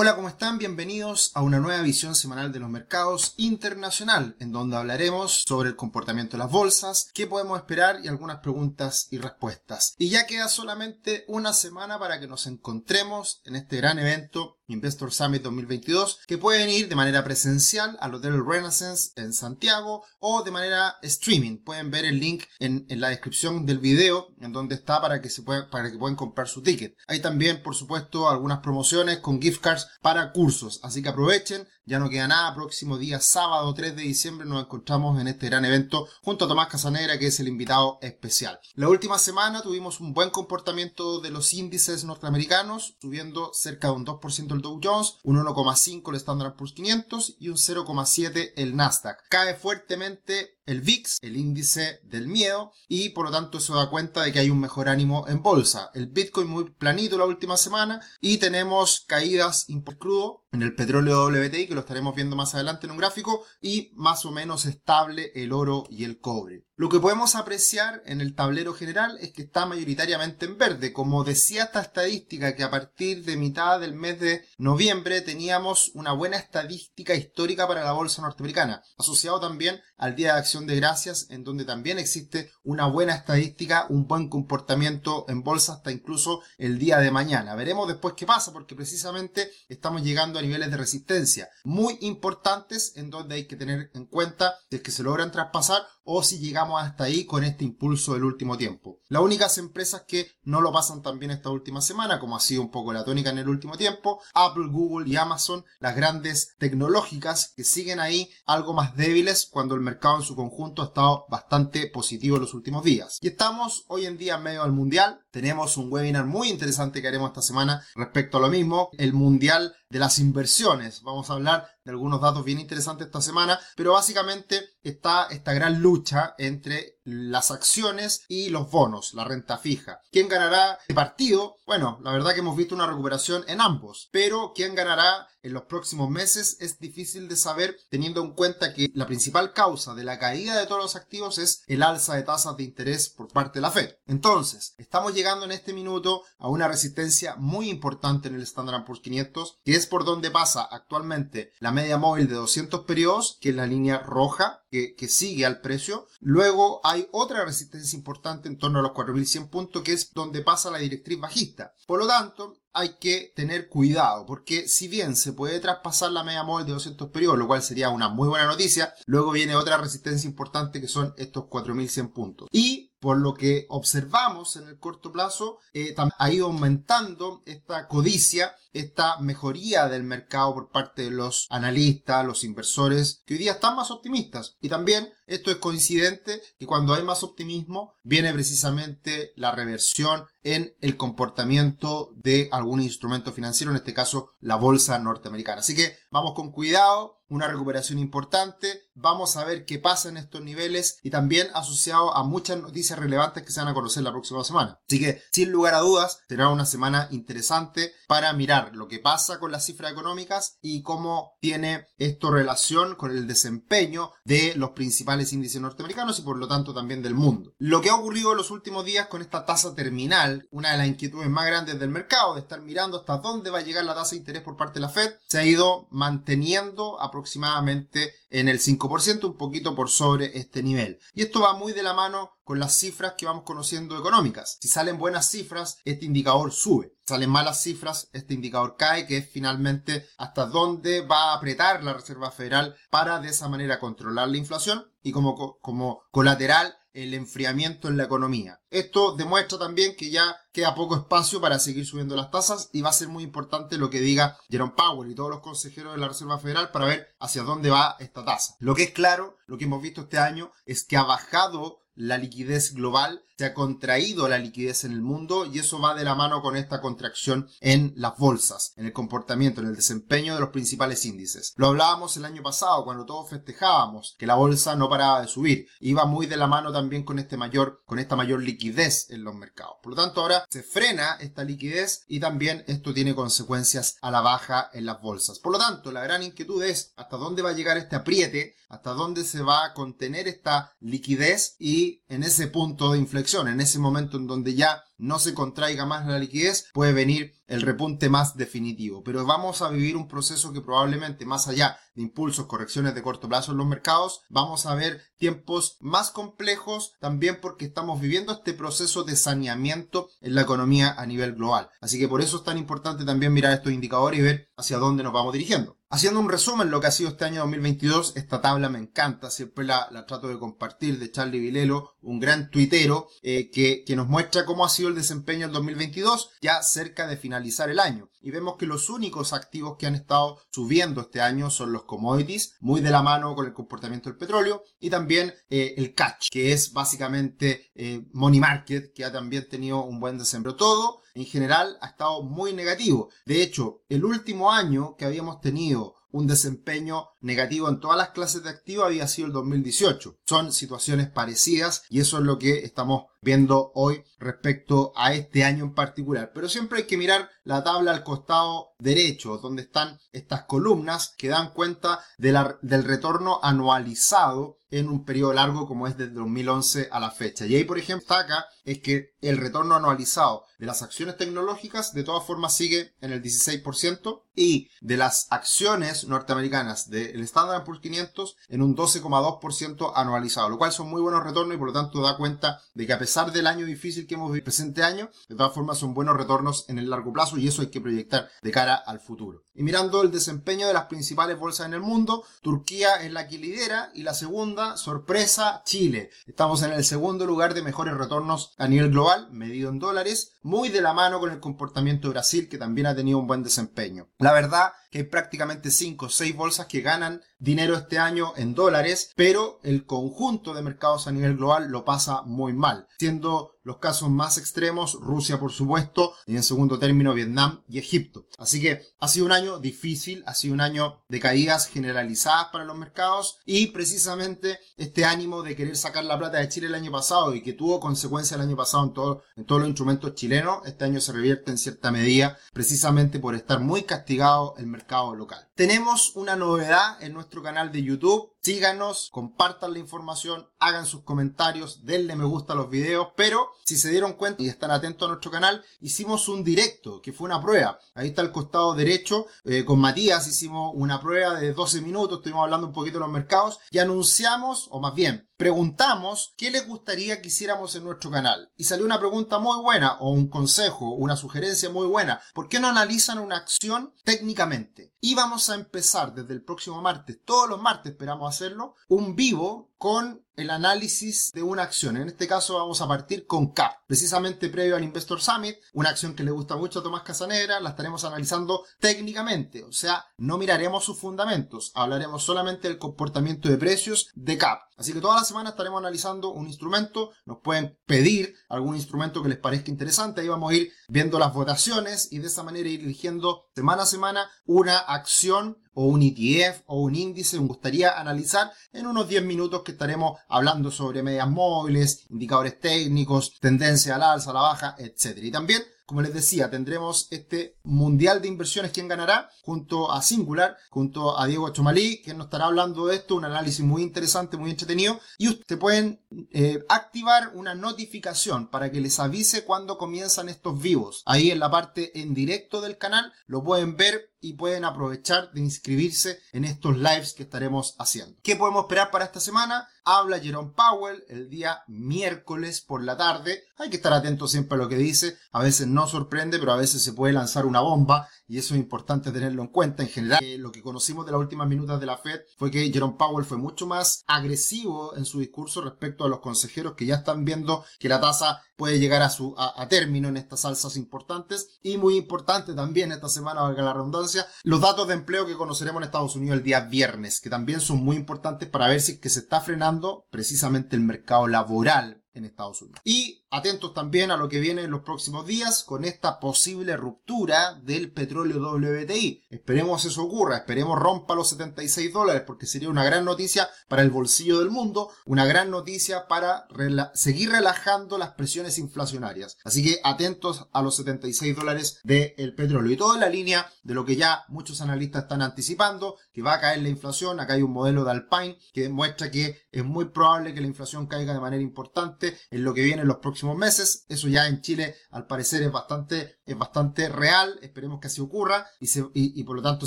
Hola, ¿cómo están? Bienvenidos a una nueva visión semanal de los mercados internacional, en donde hablaremos sobre el comportamiento de las bolsas, qué podemos esperar y algunas preguntas y respuestas. Y ya queda solamente una semana para que nos encontremos en este gran evento Investor Summit 2022, que pueden ir de manera presencial al Hotel Renaissance en Santiago o de manera streaming. Pueden ver el link en, la descripción del video en donde está para que se puedan, para que puedan comprar su ticket. Hay también, por supuesto, algunas promociones con gift cards para cursos, así que aprovechen, ya no queda nada, próximo día sábado 3 de diciembre nos encontramos en este gran evento junto a Tomás Casanegra que es el invitado especial. La última semana tuvimos un buen comportamiento de los índices norteamericanos, subiendo cerca de un 2% el Dow Jones, un 1,5 el Standard Poor's 500 y un 0,7 el Nasdaq. Cae fuertemente el VIX, el índice del miedo, y por lo tanto eso da cuenta de que hay un mejor ánimo en bolsa. El Bitcoin muy planito la última semana y tenemos caídas crudo en el petróleo WTI, que lo estaremos viendo más adelante en un gráfico, y más o menos estable el oro y el cobre. Lo que podemos apreciar en el tablero general es que está mayoritariamente en verde. Como decía esta estadística, que a partir de mitad del mes de noviembre teníamos una buena estadística histórica para la bolsa norteamericana, asociado también al Día de Acción de Gracias, en donde también existe una buena estadística, un buen comportamiento en bolsa hasta incluso el día de mañana. Veremos después qué pasa, porque precisamente estamos llegando a niveles de resistencia muy importantes en donde hay que tener en cuenta si es que se logran traspasar o si llegamos hasta ahí con este impulso del último tiempo. Las únicas empresas que no lo pasan tan bien esta última semana, como ha sido un poco la tónica en el último tiempo, Apple, Google y Amazon, las grandes tecnológicas que siguen ahí algo más débiles cuando el mercado en su conjunto ha estado bastante positivo en los últimos días. Y estamos hoy en día en medio del mundial, tenemos un webinar muy interesante que haremos esta semana respecto a lo mismo, el mundial de las inversiones. Vamos a hablar algunos datos bien interesantes esta semana, pero básicamente está esta gran lucha entre las acciones y los bonos, la renta fija. ¿Quién ganará el partido? Bueno, la verdad que hemos visto una recuperación en ambos, pero ¿quién ganará en los próximos meses es difícil de saber teniendo en cuenta que la principal causa de la caída de todos los activos es el alza de tasas de interés por parte de la Fed. Entonces, estamos llegando en este minuto a una resistencia muy importante en el Standard Poor's 500, que es por donde pasa actualmente la media móvil de 200 periodos, que es la línea roja que, sigue al precio. Luego hay otra resistencia importante en torno a los 4100 puntos, que es donde pasa la directriz bajista. Por lo tanto, hay que tener cuidado, porque si bien se puede traspasar la media móvil de 200 periodos, lo cual sería una muy buena noticia, luego viene otra resistencia importante que son estos 4100 puntos. Y por lo que observamos en el corto plazo, eh, ha ido aumentando esta codicia, esta mejoría del mercado por parte de los analistas, los inversores, que hoy día están más optimistas. Y también esto es coincidente que cuando hay más optimismo viene precisamente la reversión en el comportamiento de algún instrumento financiero, en este caso la bolsa norteamericana. Así que vamos con cuidado, una recuperación importante. Vamos a ver qué pasa en estos niveles y también asociado a muchas noticias relevantes que se van a conocer la próxima semana. Así que, sin lugar a dudas, será una semana interesante para mirar lo que pasa con las cifras económicas y cómo tiene esto relación con el desempeño de los principales índices norteamericanos y por lo tanto también del mundo. Lo que ha ocurrido en los últimos días con esta tasa terminal, una de las inquietudes más grandes del mercado, de estar mirando hasta dónde va a llegar la tasa de interés por parte de la Fed, se ha ido manteniendo aproximadamente en el 5%, un poquito por sobre este nivel. Y esto va muy de la mano con las cifras que vamos conociendo económicas. Si salen buenas cifras, este indicador sube. Salen malas cifras, este indicador cae, que es finalmente hasta dónde va a apretar la Reserva Federal para de esa manera controlar la inflación y como, como colateral el enfriamiento en la economía. Esto demuestra también que ya queda poco espacio para seguir subiendo las tasas y va a ser muy importante lo que diga Jerome Powell y todos los consejeros de la Reserva Federal para ver hacia dónde va esta tasa. Lo que es claro, lo que hemos visto este año es que ha bajado la liquidez global, se ha contraído la liquidez en el mundo y eso va de la mano con esta contracción en las bolsas, en el comportamiento, en el desempeño de los principales índices. Lo hablábamos el año pasado cuando todos festejábamos que la bolsa no paraba de subir, iba muy de la mano también con este mayor con esta mayor liquidez en los mercados. Por lo tanto, ahora se frena esta liquidez y también esto tiene consecuencias a la baja en las bolsas. Por lo tanto, la gran inquietud es hasta dónde va a llegar este apriete, hasta dónde se va a contener esta liquidez y en ese punto de inflexión en ese momento en donde ya no se contraiga más la liquidez, puede venir el repunte más definitivo. Pero vamos a vivir un proceso que probablemente más allá de impulsos, correcciones de corto plazo en los mercados, vamos a ver tiempos más complejos también porque estamos viviendo este proceso de saneamiento en la economía a nivel global. Así que por eso es tan importante también mirar estos indicadores y ver hacia dónde nos vamos dirigiendo. Haciendo un resumen lo que ha sido este año 2022, esta tabla me encanta, siempre la, trato de compartir de Charlie Vilelo, un gran tuitero eh, que, nos muestra cómo ha sido el desempeño en 2022 ya cerca de finalizar el año. Y vemos que los únicos activos que han estado subiendo este año son los commodities, muy de la mano con el comportamiento del petróleo, y también eh, el catch, que es básicamente eh, money market, que ha también tenido un buen desempeño. Todo en general ha estado muy negativo. De hecho, el último año que habíamos tenido un desempeño negativo en todas las clases de activos había sido el 2018. Son situaciones parecidas y eso es lo que estamos viendo hoy respecto a este año en particular. Pero siempre hay que mirar la tabla al costado derecho, donde están estas columnas que dan cuenta del retorno anualizado en un periodo largo como es desde 2011 a la fecha. Y ahí, por ejemplo, está acá, es que el retorno anualizado de las acciones tecnológicas de todas formas sigue en el 16% y de las acciones norteamericanas del Standard Poor's 500 en un 12,2% anualizado, lo cual son muy buenos retornos y por lo tanto da cuenta de que a pesar del año difícil que hemos vivido presente año, de todas formas son buenos retornos en el largo plazo y eso hay que proyectar de cara al futuro. Y mirando el desempeño de las principales bolsas en el mundo, Turquía es la que lidera y la segunda, sorpresa, Chile. Estamos en el segundo lugar de mejores retornos a nivel global, medido en dólares, muy de la mano con el comportamiento de Brasil, que también ha tenido un buen desempeño. La verdad que hay prácticamente 5 o 6 bolsas que ganan dinero este año en dólares, pero el conjunto de mercados a nivel global lo pasa muy mal, siendo los casos más extremos Rusia por supuesto y en segundo término Vietnam y Egipto. Así que ha sido un año difícil, ha sido un año de caídas generalizadas para los mercados y precisamente este ánimo de querer sacar la plata de Chile el año pasado y que tuvo consecuencia el año pasado en, todo, en todos los instrumentos chilenos, este año se revierte en cierta medida precisamente por estar muy castigado el mercado local. Tenemos una novedad en nuestro canal de YouTube. Síganos, compartan la información, hagan sus comentarios, denle me gusta a los videos, pero si se dieron cuenta y están atentos a nuestro canal, hicimos un directo, que fue una prueba. Ahí está el costado derecho, eh, con Matías hicimos una prueba de 12 minutos, estuvimos hablando un poquito de los mercados y anunciamos, o más bien, preguntamos qué les gustaría que hiciéramos en nuestro canal. Y salió una pregunta muy buena, o un consejo, una sugerencia muy buena. ¿Por qué no analizan una acción técnicamente? Y vamos a empezar desde el próximo martes, todos los martes esperamos hacerlo, un vivo con el análisis de una acción. En este caso vamos a partir con CAP, precisamente previo al Investor Summit, una acción que le gusta mucho a Tomás Casanegra, la estaremos analizando técnicamente, o sea, no miraremos sus fundamentos, hablaremos solamente del comportamiento de precios de CAP. Así que toda la semana estaremos analizando un instrumento, nos pueden pedir algún instrumento que les parezca interesante, ahí vamos a ir viendo las votaciones y de esa manera ir eligiendo semana a semana una acción o un ETF o un índice, me gustaría analizar en unos 10 minutos que estaremos hablando sobre medias móviles, indicadores técnicos, tendencia al alza, a la baja, etc. Y también como les decía, tendremos este Mundial de Inversiones, ¿quién ganará? Junto a Singular, junto a Diego Chomalí, quien nos estará hablando de esto, un análisis muy interesante, muy entretenido. Y ustedes pueden eh, activar una notificación para que les avise cuando comienzan estos vivos. Ahí en la parte en directo del canal lo pueden ver y pueden aprovechar de inscribirse en estos lives que estaremos haciendo. ¿Qué podemos esperar para esta semana? Habla Jerome Powell el día miércoles por la tarde. Hay que estar atento siempre a lo que dice. A veces no sorprende, pero a veces se puede lanzar una bomba y eso es importante tenerlo en cuenta. En general, eh, lo que conocimos de las últimas minutas de la Fed fue que Jerome Powell fue mucho más agresivo en su discurso respecto a los consejeros que ya están viendo que la tasa puede llegar a su a, término en estas alzas importantes y muy importante también esta semana valga la redundancia los datos de empleo que conoceremos en Estados Unidos el día viernes que también son muy importantes para ver si es que se está frenando precisamente el mercado laboral en Estados Unidos. Y atentos también a lo que viene en los próximos días con esta posible ruptura del petróleo WTI. Esperemos eso ocurra, esperemos rompa los 76 dólares porque sería una gran noticia para el bolsillo del mundo, una gran noticia para seguir relajando las presiones inflacionarias. Así que atentos a los 76 dólares del petróleo y todo en la línea de lo que ya muchos analistas están anticipando, que va a caer la inflación. Acá hay un modelo de Alpine que demuestra que es muy probable que la inflación caiga de manera importante en lo que viene en los próximos meses. Eso ya en Chile al parecer es bastante, es bastante real. Esperemos que así ocurra y, y, por lo tanto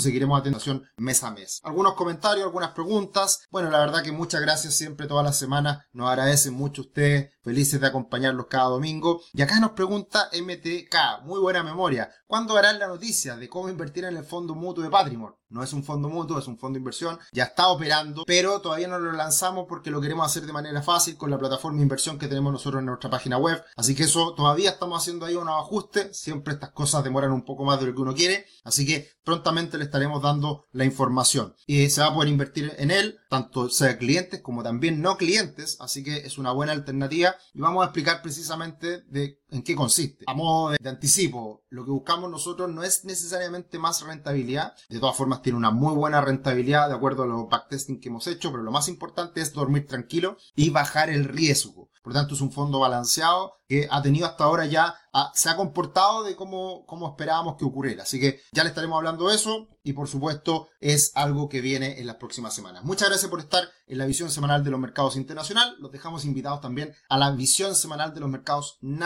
seguiremos atención mes a mes. Algunos comentarios, algunas preguntas. Bueno, la verdad que muchas gracias siempre todas las semanas. Nos agradecen mucho ustedes. Felices de acompañarlos cada domingo. Y acá nos pregunta MTK, muy buena memoria. ¿Cuándo harán la noticia de cómo invertir en el fondo mutuo de Patrimon? No es un fondo mutuo, es un fondo de inversión. Ya está operando, pero todavía no lo lanzamos porque lo queremos hacer de manera fácil con la plataforma de inversión que tenemos nosotros en nuestra página web. Así que eso todavía estamos haciendo ahí unos ajustes. Siempre estas cosas demoran un poco más de lo que uno quiere. Así que prontamente le estaremos dando la información. Y se va a poder invertir en él, tanto sea clientes como también no clientes. Así que es una buena alternativa. Y vamos a explicar precisamente de en qué consiste. A modo de, de anticipo, lo que buscamos nosotros no es necesariamente más rentabilidad. De todas formas, tiene una muy buena rentabilidad de acuerdo a los backtesting que hemos hecho, pero lo más importante es dormir tranquilo y bajar el riesgo. Por lo tanto, es un fondo balanceado que ha tenido hasta ahora ya, se ha comportado de cómo, cómo esperábamos que ocurriera. Así que ya le estaremos hablando de eso y por supuesto es algo que viene en las próximas semanas. Muchas gracias por estar en la visión semanal de los mercados internacionales. Los dejamos invitados también a la visión semanal de los mercados nacionales